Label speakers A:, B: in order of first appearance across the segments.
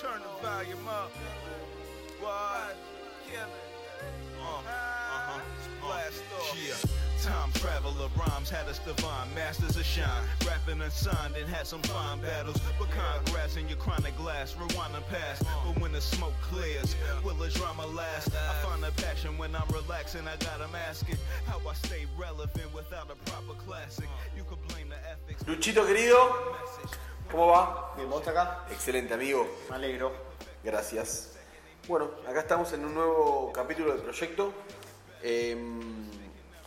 A: Turn the volume up. What? Uh, uh-huh. Blast off.
B: Yeah. Time traveler rhymes had us divine, masters of shine. Rapping unsigned and had some fine battles. But congrats in your chronic glass, rewind and pass. But when the smoke clears, will the drama last? I find a passion when I'm relaxing. I gotta mask. How I stay relevant without a proper classic. You could blame the ethics.
C: Luchito querido,
B: Message.
C: ¿Cómo va?
D: Bien, ¿vos acá?
C: Excelente amigo,
D: Me alegro.
C: gracias. Bueno, acá estamos en un nuevo capítulo del proyecto. Eh,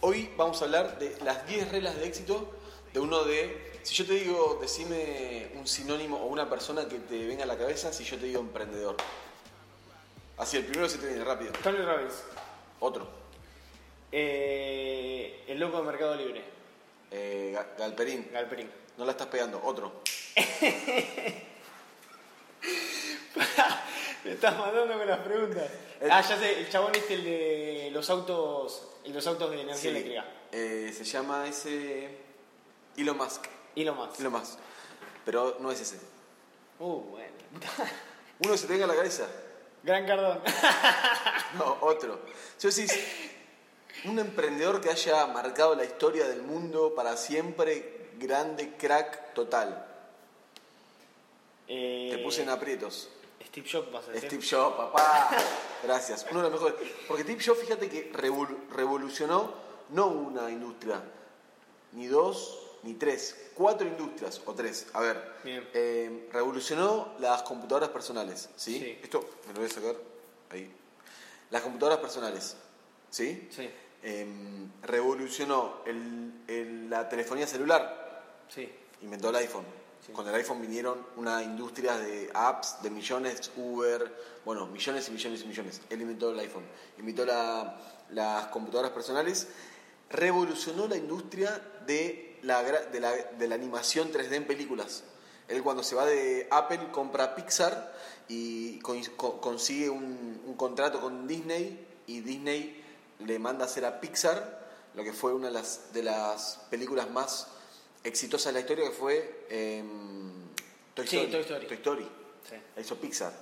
C: hoy vamos a hablar de las 10 reglas de éxito de uno de... Si yo te digo, decime un sinónimo o una persona que te venga a la cabeza si yo te digo emprendedor. Así, el primero se te viene rápido.
D: Tony Robbins.
C: Otro.
D: Eh, el loco de Mercado Libre.
C: Eh, Ga- Galperín.
D: Galperín.
C: No la estás pegando. Otro.
D: Me estás matando con las preguntas.
C: El-
D: Ah, ya sé, el chabón este, el de los autos, el de los autos de energía
C: Sí.
D: eléctrica.
C: Eh, se llama ese... Elon Musk.
D: Y lo más.
C: Elon Musk. Pero no es ese.
D: Uh, bueno.
C: Uno se te venga a la cabeza.
D: Gran Cardón.
C: No, otro. Vos decís, un emprendedor que haya marcado la historia del mundo para siempre, grande, crack, total.
D: Eh,
C: Te puse en aprietos.
D: Steve Jobs vas a decir.
C: Steve Jobs, papá. Gracias. Uno de los mejores. Porque Steve Jobs, fíjate que revol- revolucionó no una industria, ni dos, ni tres, cuatro industrias, o tres. A ver.
D: Bien.
C: Eh, revolucionó las computadoras personales, ¿sí?
D: Sí.
C: Esto me lo voy a sacar ahí. Las computadoras personales, ¿sí?
D: Sí,
C: Em, revolucionó el- el- la telefonía celular,
D: sí.
C: inventó el iPhone.
D: Sí.
C: Con el iPhone vinieron una industria de apps, de millones, Uber, bueno, millones y millones y millones. Él inventó el iPhone, inventó la- las computadoras personales, revolucionó la industria de la, de la, de la animación 3D en películas. Él cuando se va de Apple compra Pixar y con- con- consigue un, un contrato con Disney y Disney le manda a hacer a Pixar lo que fue una de las, de las películas más exitosas de la historia que fue em, Toy,
D: Sí,
C: Story.
D: Toy Story.
C: Toy Story.
D: Sí.
C: La hizo Pixar.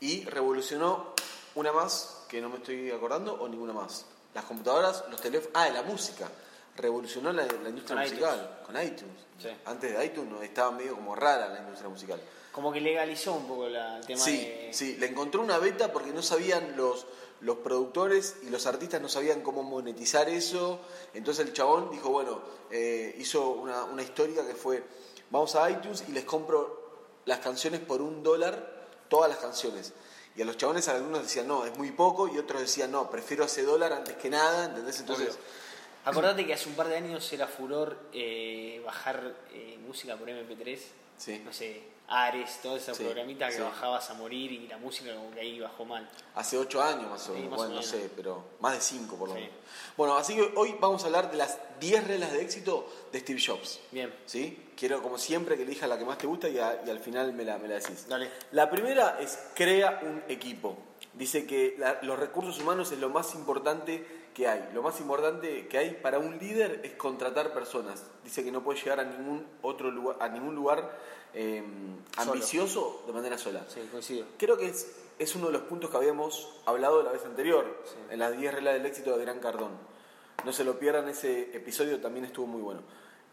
C: Y revolucionó una más, que no me estoy acordando, o ninguna más. Las computadoras, los teléfonos. Ah, la música. Revolucionó la, la industria
D: Con
C: musical. Con iTunes.
D: Sí.
C: Antes de iTunes estaba medio como rara la industria musical.
D: Como que legalizó un poco la, el tema
C: Sí,
D: de.
C: sí, le encontró una beta porque no sabían los, los productores y los artistas no sabían cómo monetizar eso. Entonces el chabón dijo, bueno, eh, hizo una, una histórica que fue, vamos a iTunes y les compro las canciones por un dólar, todas las canciones. Y a los chabones algunos decían, no, es muy poco, y otros decían, no, prefiero ese dólar antes que nada, ¿entendés? Entonces,
D: Acordate que hace un par de años era furor eh, bajar eh, música por MP3.
C: Sí.
D: No sé, Ares, toda esa
C: Sí,
D: programita que
C: sí.
D: bajabas a morir y la música como que ahí bajó mal.
C: Hace ocho años más o
D: Sí,
C: menos,
D: más
C: bueno,
D: o
C: no sé, pero más de cinco por lo menos. Bueno, así que hoy vamos a hablar de las 10 reglas de éxito de Steve Jobs.
D: Bien,
C: ¿Sí? Quiero, como siempre, que elijas la que más te gusta y, a- y al final me la, me la decís.
D: dale.
C: La primera es crea un equipo. Dice que la- los recursos humanos es lo más importante que hay. Lo más importante que hay para un líder es contratar personas. Dice que no puede llegar a ningún otro lugar, a ningún lugar eh,
D: Solo.
C: ambicioso de manera sola.
D: Sí, coincido.
C: Creo que es, es uno de los puntos que habíamos hablado la vez anterior,
D: Sí.
C: en las 10 reglas del éxito de Gran Cardón. No se lo pierdan, ese episodio también estuvo muy bueno.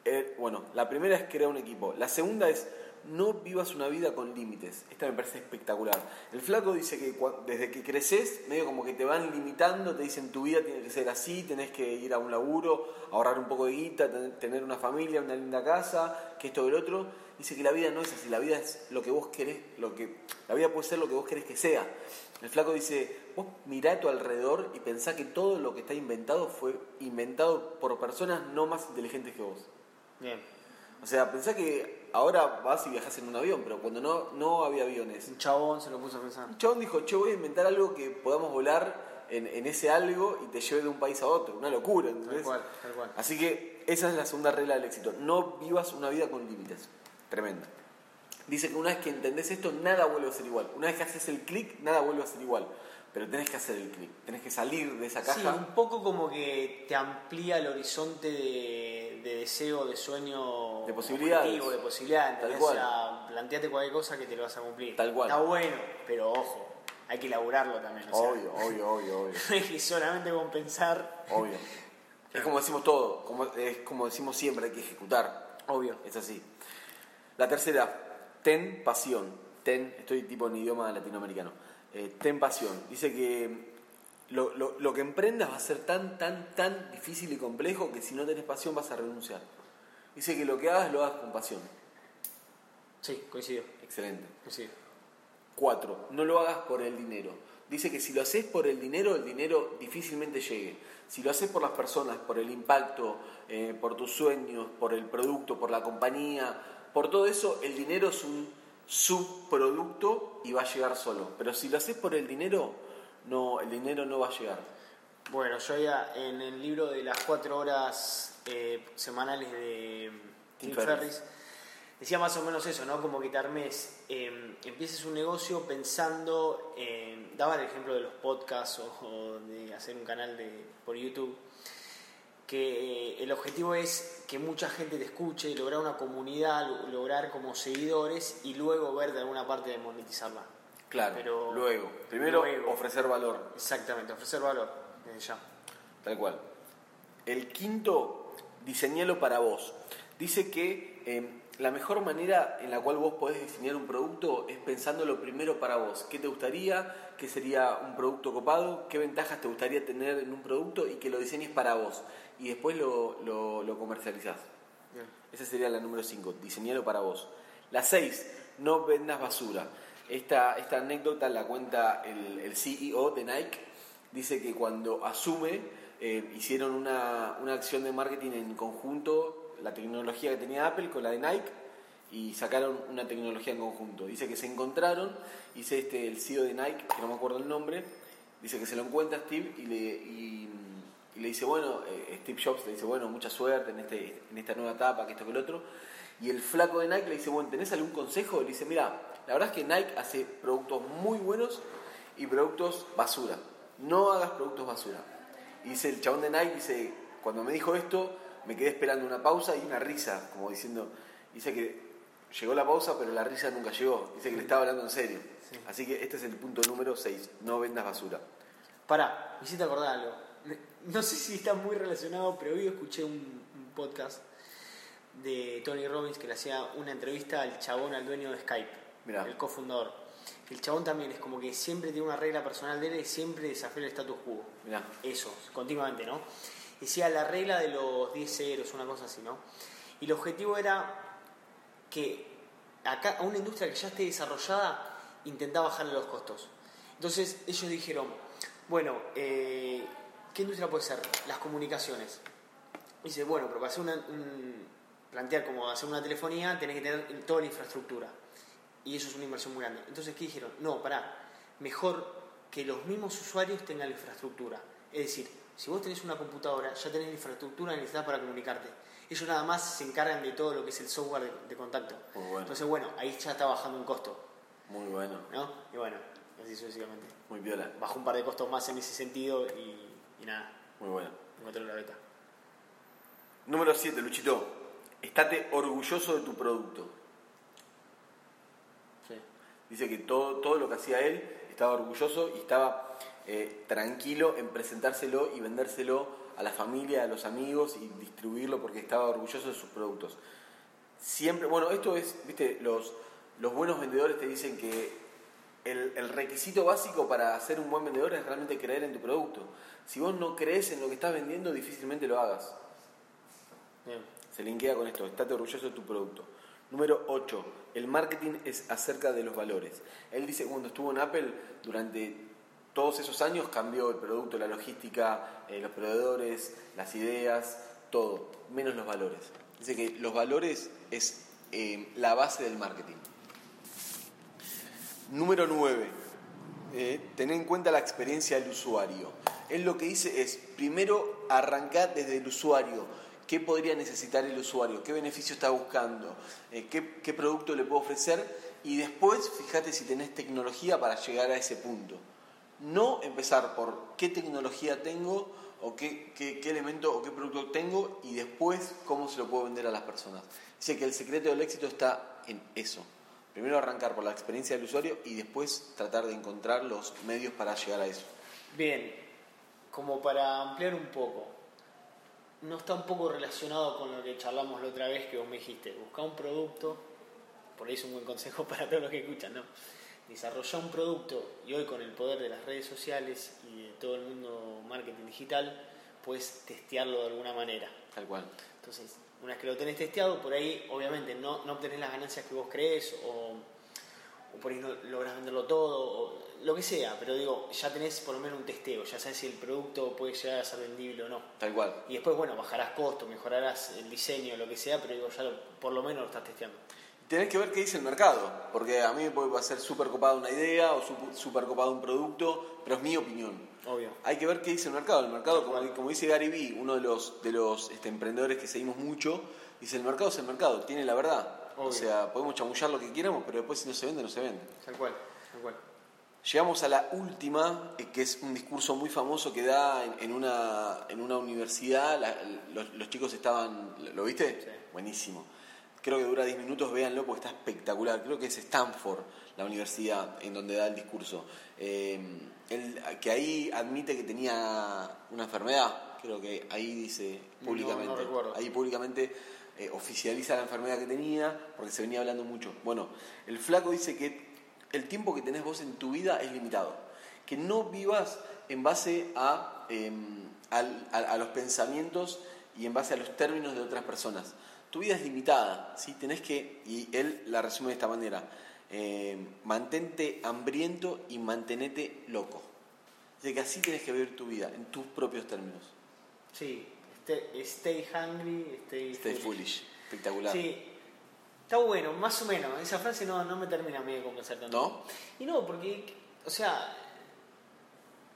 C: Eh, bueno, la primera es crear un equipo. La segunda es no vivas una vida con límites. Esta me parece espectacular. El flaco dice que desde que creces, medio como que te van limitando, te dicen tu vida tiene que ser así, tenés que ir a un laburo, ahorrar un poco de guita, ten- tener una familia, una linda casa, que esto que el otro. Dice que la vida no es así, la vida es lo que vos querés, lo que la vida puede ser lo que vos querés que sea. El flaco dice, vos mirá a tu alrededor y pensá que todo lo que está inventado fue inventado por personas no más inteligentes que vos.
D: Bien.
C: O sea, pensá que ahora vas y viajas en un avión, pero cuando no, no había aviones.
D: Un chabón se lo puso a pensar.
C: Un chabón dijo, che, voy a inventar algo que podamos volar en, en ese algo y te lleve de un país a otro. Una locura,
D: Tal
C: ¿entendés?
D: cual, tal cual.
C: Así que esa es la segunda regla del éxito. No vivas una vida con límites. Tremenda. Dice que una vez que entendés esto, nada vuelve a ser igual. Una vez que haces el clic, nada vuelve a ser igual. Pero tenés que hacer el clic, tenés que salir de esa
D: Sí,
C: caja.
D: un poco como que te amplía el horizonte de, de deseo, de sueño,
C: De posibilidades.
D: objetivo, de posibilidades.
C: Tal.
D: O sea, planteate cualquier cosa que te lo vas a cumplir.
C: Tal cual.
D: Está bueno, pero ojo, hay que elaborarlo también. o sea,
C: Obvio, obvio, obvio, obvio.
D: que solamente con pensar.
C: Obvio. Es como decimos todo, como, es como decimos siempre, hay que ejecutar.
D: Obvio.
C: Es así. La tercera, ten pasión. Ten, estoy tipo en idioma latinoamericano. Eh, ten pasión. Dice que lo, lo- lo que emprendas va a ser tan, tan, tan difícil y complejo que si no tenés pasión vas a renunciar. Dice que lo que hagas lo hagas con pasión.
D: Sí, coincido.
C: Excelente.
D: coincido.
C: Cuatro, no lo hagas por el dinero. Dice que si lo haces por el dinero, el dinero difícilmente llegue. Si lo haces por las personas, por el impacto, eh, por tus sueños, por el producto, por la compañía, por todo eso, el dinero es un subproducto y va a llegar solo. Pero si lo haces por el dinero, no, el dinero no va a llegar.
D: Bueno, yo ya en el libro de las cuatro horas eh, semanales de
C: Tim. Ferriss,
D: decía más o menos eso, ¿no? Como que te armes, eh, empieces un negocio pensando, en- daba el ejemplo de los podcasts o, o de hacer un canal de, por YouTube, que eh, el objetivo es que mucha gente te escuche, lograr una comunidad, lo- lograr como seguidores y luego ver de alguna parte de monetizarla.
C: Claro,
D: Pero-
C: luego. Primero,
D: luego.
C: ofrecer valor.
D: Exactamente, ofrecer valor desde ya.
C: Tal cual. El quinto, diseñalo para vos. Dice que eh, la mejor manera en la cual vos podés diseñar un producto es pensándolo primero para vos. ¿Qué te gustaría? ¿Qué sería un producto copado? ¿Qué ventajas te gustaría tener en un producto? Y que lo diseñes para vos. Y después lo, lo, lo comercializás.
D: Bien.
C: Esa sería la número 5, diseñalo para vos. La 6, no vendas basura. Esta, esta anécdota la cuenta el, el CEO de Nike. Dice que cuando asume, eh, hicieron una, una acción de marketing en conjunto, la tecnología que tenía Apple con la de Nike, y sacaron una tecnología en conjunto. Dice que se encontraron, dice este, el CEO de Nike, que no me acuerdo el nombre, dice que se lo encuentra Steve y le, dice, bueno, eh, Steve Jobs le dice, bueno, mucha suerte en, este, en esta nueva etapa, que esto que el otro. Y el flaco de Nike le dice, bueno, ¿tenés algún consejo? Le dice, mira, la verdad es que Nike hace productos muy buenos y productos basura. No hagas productos basura. Y dice el chabón de Nike, dice, cuando me dijo esto, me quedé esperando una pausa y una risa, como diciendo, dice que llegó la pausa, pero la risa nunca llegó. Dice que le estaba hablando en serio. Así que este es el punto número 6, no vendas basura.
D: Pará, me hiciste acordar algo. No sé si está muy relacionado, pero hoy escuché un, un podcast de Tony Robbins que le hacía una entrevista al chabón, al dueño de Skype,
C: Mirá.
D: el cofundador. El chabón también es como que siempre tiene una regla personal de él y siempre desafía el status quo.
C: Mirá,
D: Eso, continuamente, ¿no? Decía la regla de los 10 ceros, una cosa así, ¿no? Y el objetivo era que acá, a una industria que ya esté desarrollada, intentaba bajarle los costos. Entonces ellos dijeron, bueno, eh, ¿qué industria puede ser? Las comunicaciones. Dice, bueno, pero para hacer una, un- plantear como hacer una telefonía, tenés que tener toda la infraestructura. Y eso es una inversión muy grande. Entonces, ¿qué dijeron? No, pará, mejor que los mismos usuarios tengan la infraestructura. Es decir, si vos tenés una computadora, ya tenés la infraestructura necesitada para comunicarte. Ellos nada más se encargan de todo lo que es el software de, de contacto.
C: Muy bueno.
D: Entonces, bueno, ahí ya está bajando un costo,
C: muy bueno,
D: ¿no? Y bueno, así sucesivamente.
C: muy viola,
D: Bajó un par de costos más en ese sentido y, y nada,
C: muy bueno.
D: encontré la beta.
C: Número 7, Luchito. Estate orgulloso de tu producto.
D: Sí.
C: Dice que todo, todo lo que hacía él estaba orgulloso y estaba eh, tranquilo en presentárselo y vendérselo a la familia, a los amigos y distribuirlo porque estaba orgulloso de sus productos. Siempre, bueno, esto es, viste, los, los buenos vendedores te dicen que el, el requisito básico para ser un buen vendedor es realmente creer en tu producto. Si vos no crees en lo que estás vendiendo, difícilmente lo hagas.
D: Bien.
C: Se linkea con esto, estate orgulloso de tu producto. Número 8, el marketing es acerca de los valores. Él dice cuando estuvo en Apple, durante todos esos años cambió el producto, la logística, eh, los proveedores, las ideas, todo, menos los valores. Dice que los valores es eh, la base del marketing. Número 9. Eh, tener en cuenta la experiencia del usuario. Él lo que dice es, primero arrancar desde el usuario. ¿Qué podría necesitar el usuario? ¿Qué beneficio está buscando? ¿qué, qué producto le puedo ofrecer? Y después, fíjate si tenés tecnología para llegar a ese punto. No empezar por qué tecnología tengo o qué, qué, elemento o qué producto tengo y después cómo se lo puedo vender a las personas. Dice que el secreto del éxito está en eso. Primero arrancar por la experiencia del usuario y después tratar de encontrar los medios para llegar a eso.
D: Bien, como para ampliar un poco, no está un poco relacionado con lo que charlamos la otra vez que vos me dijiste, busca un producto, por ahí es un buen consejo para todos los que escuchan, ¿no? Desarrolla un producto y hoy con el poder de las redes sociales y de todo el mundo marketing digital, puedes testearlo de alguna manera.
C: Tal cual.
D: Entonces, una vez que lo tenés testeado, por ahí obviamente no, no obtenés las ganancias que vos crees o, o por ahí no logras venderlo todo, o lo que sea, pero digo, ya tenés por lo menos un testeo, ya sabes si el producto puede llegar a ser vendible o no.
C: Tal cual.
D: Y después, bueno, bajarás costos, mejorarás el diseño, lo que sea, pero digo, ya lo- por lo menos lo estás testeando.
C: Tenés que ver qué dice el mercado, porque a mí me puede ser súper copada una idea o súper copado un producto, pero es mi opinión.
D: Obvio.
C: Hay que ver qué dice el mercado. El mercado, como, como dice Gary Vee, uno de los, de los este, emprendedores que seguimos mucho, dice el mercado es el mercado, tiene la verdad. O
D: Obvio.
C: sea, podemos chamullar lo que queramos, pero después si no se vende, no se vende.
D: Tal cual, tal cual.
C: Llegamos a la última, eh, que es un discurso muy famoso que da en, en una, en una universidad. La- los, los chicos estaban. ¿Lo viste?
D: Sí.
C: Buenísimo. Creo que dura 10 minutos, véanlo porque está espectacular. Creo que es Stanford, la universidad en donde da el discurso. Eh, él, que ahí admite que tenía una enfermedad. Creo que ahí dice
D: No,
C: públicamente.
D: no recuerdo.
C: Ahí públicamente eh, oficializa la enfermedad que tenía porque se venía hablando mucho. Bueno, el flaco dice que el tiempo que tenés vos en tu vida es limitado. Que no vivas en base a, eh, a, a los pensamientos y en base a los términos de otras personas. Tu vida es limitada, ¿sí? Tenés que, y él la resume de esta manera, eh, mantente hambriento y mantenete loco. De que así tenés que vivir tu vida, en tus propios términos.
D: Sí, stay, stay hungry, stay,
C: Stay foolish, espectacular.
D: Sí, está bueno, más o menos. Esa frase no, no me termina a mí de convencer tanto.
C: ¿No?
D: Y no, porque, o sea,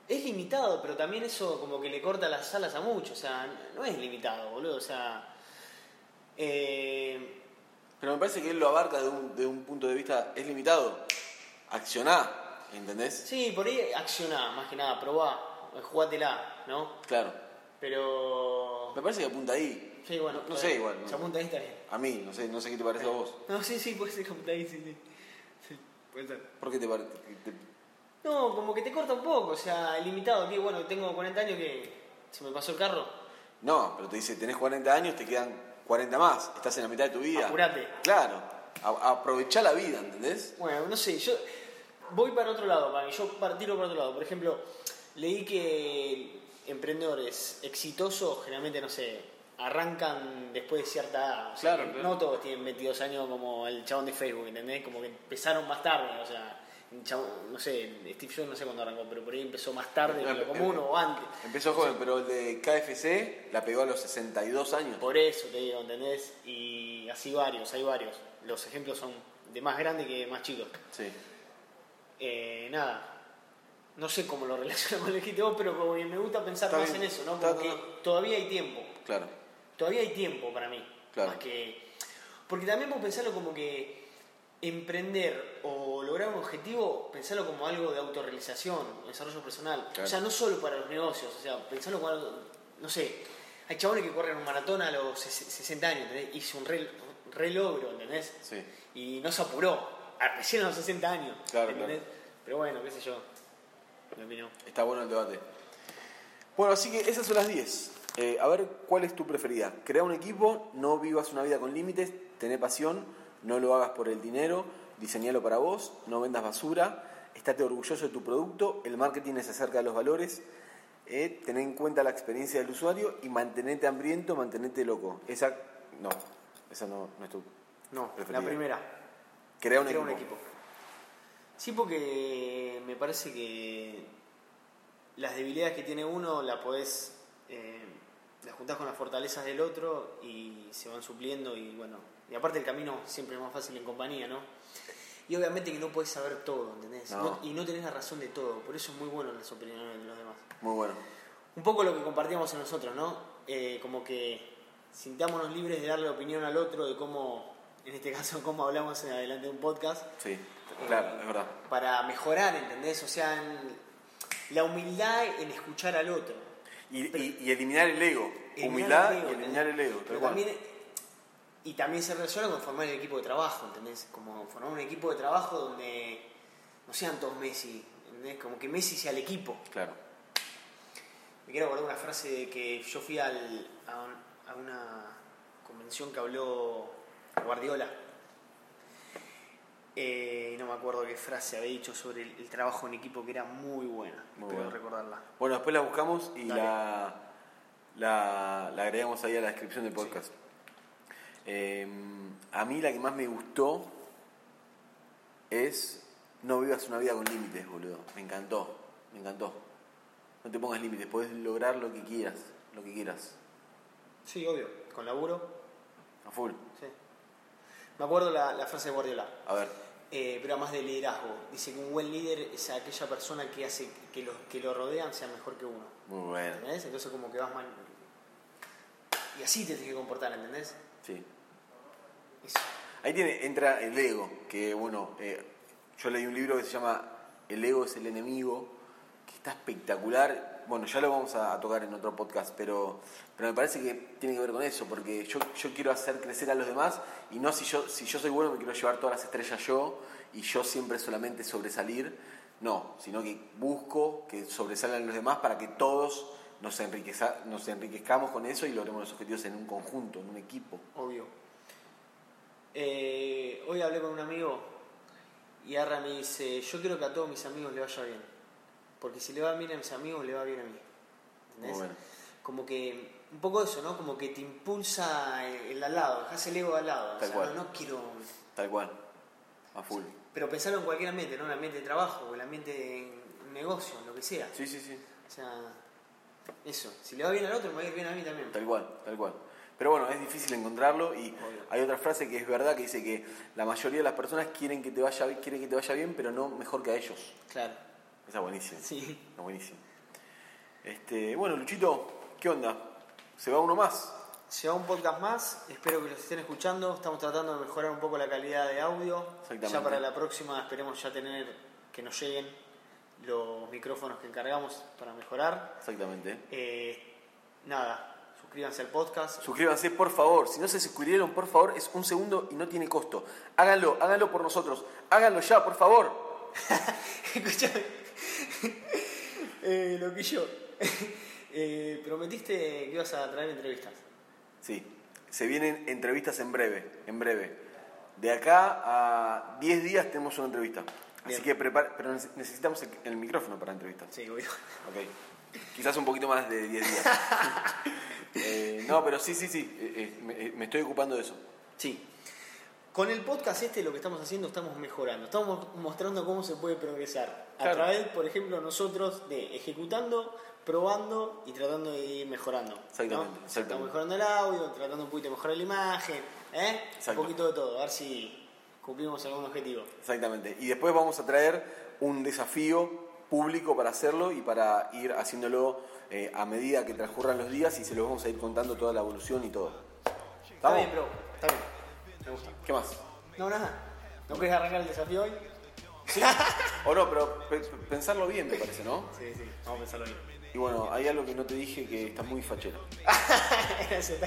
D: es limitado, pero también eso como que le corta las alas a muchos. O sea, no es limitado, boludo. O sea, eh,
C: Pero me parece que él lo abarca de un, de un punto de vista, es limitado. Accioná, ¿entendés?
D: sí, por ahí accioná, más que nada, probá, jugátela, ¿no?
C: Claro.
D: Pero.
C: Me parece que apunta ahí.
D: Sí, bueno,
C: no, sé igual.
D: Se apunta ahí, está bien.
C: A mí, no sé, no sé qué te parece a vos.
D: No, sí, sí, puede ser que apunta ahí, sí, sí. Sí, puede ser.
C: ¿Por qué te parece?
D: No, como que te corta un poco, o sea, limitado. Que bueno, tengo 40 años que se me pasó el carro.
C: No, pero te dice, tenés 40 años, te quedan 40 más. Estás en la mitad de tu vida.
D: Apurate.
C: Claro. A- aprovechá la vida, ¿entendés?
D: Bueno, no sé, yo voy para otro lado, para mí. Yo tiro para otro lado. Por ejemplo, leí que emprendedores exitosos, generalmente, no sé, arrancan después de cierta edad. O sea,
C: Claro, claro.
D: No todos tienen 22 años como el chabón de Facebook, ¿entendés? Como que empezaron más tarde, o sea, chabón- no sé, Steve Jobs no sé cuándo arrancó, pero por ahí empezó más tarde que lo común o antes.
C: Empezó joven, pero el de KFC la pegó a los 62 años.
D: Por eso te digo, ¿entendés? Y así varios, hay varios. Los ejemplos son de más grandes que de más chicos.
C: Sí.
D: Eh, nada, no sé cómo lo relaciono con el vos, pero como me gusta pensar
C: Está
D: más
C: bien.
D: en eso, ¿no? Porque todavía hay tiempo,
C: Claro.
D: todavía hay tiempo para mí.
C: Claro.
D: Más que... Porque también puedo pensarlo como que emprender o lograr un objetivo, pensarlo como algo de autorrealización, desarrollo personal.
C: Claro.
D: O sea, no solo para los negocios, o sea, pensarlo como algo, no sé, hay chabones que corren un maratón a los ses- 60 años, ¿entendés? Hizo un re, re logro, ¿entendés?
C: Sí.
D: y no se apuró, recién a los 60 años.
C: Claro,
D: ¿entendés? Pero bueno, qué sé yo, opinión.
C: Está bueno el debate. Bueno, así que esas son las 10. Eh, a ver, ¿cuál es tu preferida? Crea un equipo, no vivas una vida con límites, tené pasión, no lo hagas por el dinero, diseñalo para vos, no vendas basura, estate orgulloso de tu producto, el marketing es acerca de los valores, eh, en cuenta la experiencia del usuario y mantenete hambriento, mantenete loco. Esa, no, esa no, no es tu.
D: No,
C: Preferida.
D: la primera.
C: Crea un
D: Crea
C: equipo.
D: un equipo. Sí, porque me parece que las debilidades que tiene uno la podés. Eh, las juntás con las fortalezas del otro y se van supliendo y bueno. Y aparte el camino siempre es más fácil en compañía, ¿no? Y obviamente que no puedes saber todo, ¿entendés?
C: No.
D: No- y no tenés la razón de todo. Por eso es muy bueno las opiniones de los demás.
C: Muy bueno.
D: Un poco lo que compartíamos en nosotros, ¿no? Eh, como que sintámonos libres de darle opinión al otro de cómo, en este caso, cómo hablamos en adelante de un podcast,
C: Sí, claro, es verdad.
D: para mejorar, ¿entendés? O sea, en- la humildad en escuchar al otro.
C: Y, y- y eliminar el ego.
D: Eliminar
C: Humildad
D: el ego,
C: y eliminar el ego.
D: Pero también, y también se relaciona con formar el equipo de trabajo, ¿entendés? Como formar un equipo de trabajo donde no sean todos Messi, ¿entendés? Como que Messi sea el equipo.
C: Claro.
D: Me quiero acordar una frase de que yo fui al- a, un- a una convención que habló Guardiola. Eh, y no me acuerdo qué frase había dicho sobre el, el trabajo en equipo que era muy buena.
C: Muy
D: Espero
C: buena.
D: recordarla.
C: Bueno, después la buscamos y
D: Dale.
C: la, la, la agregamos ahí a la descripción del podcast. Eh, a mí la que más me gustó es No vivas una vida con límites, boludo. Me encantó, me encantó. No te pongas límites, podés lograr lo que quieras, lo que quieras.
D: Sí, obvio. Con laburo.
C: A full.
D: Sí. Me acuerdo la, la frase de Guardiola.
C: A ver,
D: Eh, pero más de liderazgo. Dice que un buen líder es aquella persona que hace que los que lo rodean sean mejor que uno.
C: muy bueno.
D: ¿Entendés? Entonces como que vas mal. Y así te tienes que comportar, ¿entendés?
C: Sí. Ahí tiene, entra el ego, que bueno, eh, yo leí un libro que se llama El ego es el enemigo, que está espectacular. Bueno, ya lo vamos a, a tocar en otro podcast, pero, pero me parece que tiene que ver con eso, porque yo, yo quiero hacer crecer a los demás y no si yo, si yo soy bueno me quiero llevar todas las estrellas yo y yo siempre solamente sobresalir, no, sino que busco que sobresalgan los demás para que todos nos, enriqueza, nos enriquezcamos con eso y logremos los objetivos en un conjunto, en un equipo.
D: Obvio. Eh, hoy hablé con un amigo y Arra me dice, yo quiero que a todos mis amigos le vaya bien. Porque si le va bien a mis amigos, le va bien a mí. ¿Entendés?
C: Bueno.
D: Como que, un poco eso, ¿no? Como que te impulsa el, el al lado, dejas el ego al lado. O
C: Tal
D: sea,
C: cual.
D: no, no quiero...
C: Tal cual, a full.
D: Pero pensarlo en cualquier ambiente, ¿no? En el ambiente de trabajo, en el ambiente de negocio, en lo que sea.
C: Sí, sí, sí.
D: O sea, eso. Si le va bien al otro, me va a ir bien a mí también.
C: Tal cual, tal cual. Pero bueno, es difícil encontrarlo y
D: Obvio.
C: hay otra frase que es verdad que dice que la mayoría de las personas quieren que te vaya quieren que te vaya bien, pero no mejor que a ellos.
D: Claro.
C: Esa es buenísima.
D: Sí.
C: Está buenísimo. Este, bueno, Luchito, ¿qué onda? ¿Se va uno más?
D: Se va un podcast más, espero que los estén escuchando. Estamos tratando de mejorar un poco la calidad de audio.
C: Exactamente.
D: Ya para la próxima esperemos ya tener que nos lleguen los micrófonos que encargamos para mejorar.
C: Exactamente.
D: Eh, nada, suscríbanse al podcast.
C: Suscríbanse, por favor. Si no se suscribieron, por favor, es un segundo y no tiene costo. Háganlo, háganlo por nosotros. Háganlo ya, por favor.
D: Escuchame. eh, lo que yo. eh, prometiste que ibas a traer entrevistas.
C: Sí, se vienen entrevistas en breve, en breve. De acá a 10 días tenemos una entrevista. Así que prepara, pero nece- necesitamos el, el micrófono para la entrevista.
D: Sí, obvio.
C: Ok. Quizás un poquito más de 10 días. Eh, no, pero sí, sí, sí. eh, eh, me, me estoy ocupando de eso.
D: Sí. Con el podcast este lo que estamos haciendo estamos mejorando, estamos mostrando cómo se puede progresar. A través, por ejemplo, nosotros de ejecutando, probando y tratando de ir mejorando. ¿no?
C: Exactamente,
D: O sea,
C: exactamente.
D: Estamos mejorando el audio, tratando un poquito de mejorar la imagen, ¿eh?
C: Exacto.
D: un poquito de todo, a ver si cumplimos algún objetivo.
C: Exactamente. Y después vamos a traer un desafío público para hacerlo y para ir haciéndolo eh, a medida que transcurran los días y se los vamos a ir contando toda la evolución y todo.
D: Está bien, bro. Está bien. Me gusta.
C: ¿Qué más?
D: No, nada. ¿No querés arrancar el desafío hoy?
C: Sí. O no, pero pe- pe- pensarlo bien me parece, ¿no?
D: Sí, sí. Vamos a pensarlo bien.
C: Y bueno, hay algo que no te dije que estás muy fachero.
D: Gracias,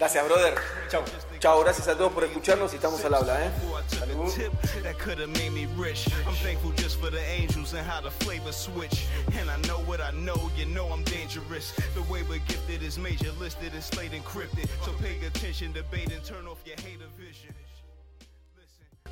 D: está
C: brother.
D: Chau.
C: Chao, gracias a todos por escucharnos y estamos al habla, ¿eh?
B: Before I took a tip that could have made me rich. I'm thankful just for the angels and how the flavor switch. And I know what I know, you know I'm dangerous. The way we're gifted is major listed and slate encrypted. So pay attention, debate, and turn off your hater vision.